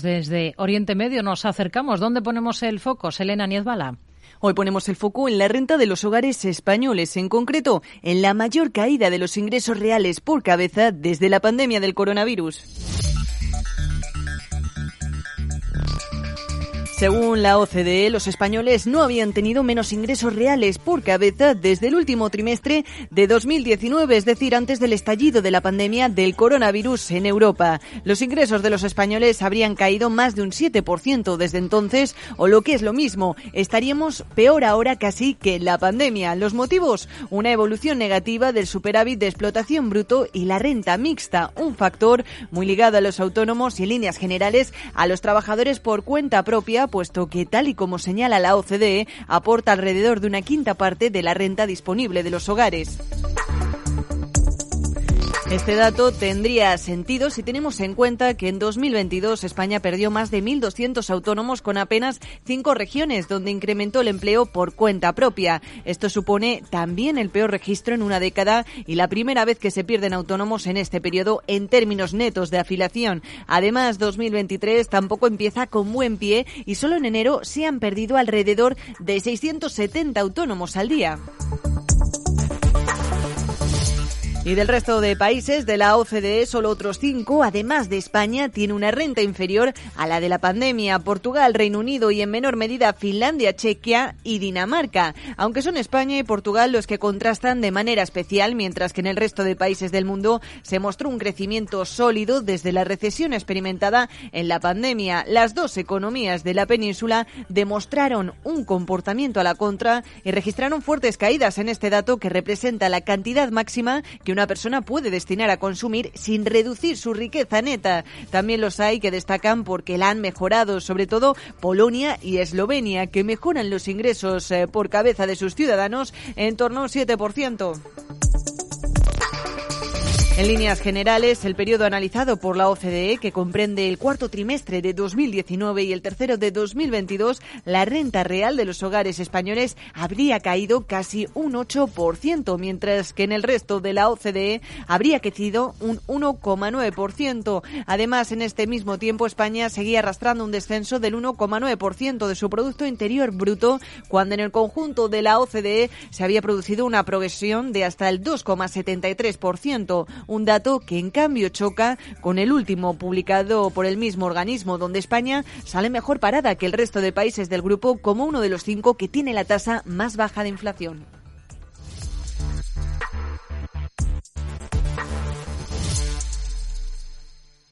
Desde Oriente Medio nos acercamos. ¿Dónde ponemos el foco? Selena Niezbala. Hoy ponemos el foco en la renta de los hogares españoles, en concreto en la mayor caída de los ingresos reales por cabeza desde la pandemia del coronavirus. Según la OCDE, los españoles no habían tenido menos ingresos reales por cabeza desde el último trimestre de 2019, es decir, antes del estallido de la pandemia del coronavirus en Europa. Los ingresos de los españoles habrían caído más de un 7% desde entonces, o lo que es lo mismo, estaríamos peor ahora casi que la pandemia. Los motivos, una evolución negativa del superávit de explotación bruto y la renta mixta, un factor muy ligado a los autónomos y en líneas generales a los trabajadores por cuenta propia puesto que, tal y como señala la OCDE, aporta alrededor de una quinta parte de la renta disponible de los hogares. Este dato tendría sentido si tenemos en cuenta que en 2022 España perdió más de 1.200 autónomos con apenas cinco regiones donde incrementó el empleo por cuenta propia. Esto supone también el peor registro en una década y la primera vez que se pierden autónomos en este periodo en términos netos de afiliación. Además, 2023 tampoco empieza con buen pie y solo en enero se han perdido alrededor de 670 autónomos al día. Y del resto de países de la OCDE, solo otros cinco, además de España, tiene una renta inferior a la de la pandemia. Portugal, Reino Unido y en menor medida Finlandia, Chequia y Dinamarca. Aunque son España y Portugal los que contrastan de manera especial, mientras que en el resto de países del mundo se mostró un crecimiento sólido desde la recesión experimentada en la pandemia. Las dos economías de la península demostraron un comportamiento a la contra y registraron fuertes caídas en este dato que representa la cantidad máxima que una persona puede destinar a consumir sin reducir su riqueza neta. También los hay que destacan porque la han mejorado, sobre todo Polonia y Eslovenia, que mejoran los ingresos eh, por cabeza de sus ciudadanos en torno a un 7%. En líneas generales, el periodo analizado por la OCDE, que comprende el cuarto trimestre de 2019 y el tercero de 2022, la renta real de los hogares españoles habría caído casi un 8%, mientras que en el resto de la OCDE habría crecido un 1,9%. Además, en este mismo tiempo, España seguía arrastrando un descenso del 1,9% de su Producto Interior Bruto, cuando en el conjunto de la OCDE se había producido una progresión de hasta el 2,73% un dato que en cambio choca con el último publicado por el mismo organismo, donde España sale mejor parada que el resto de países del grupo como uno de los cinco que tiene la tasa más baja de inflación.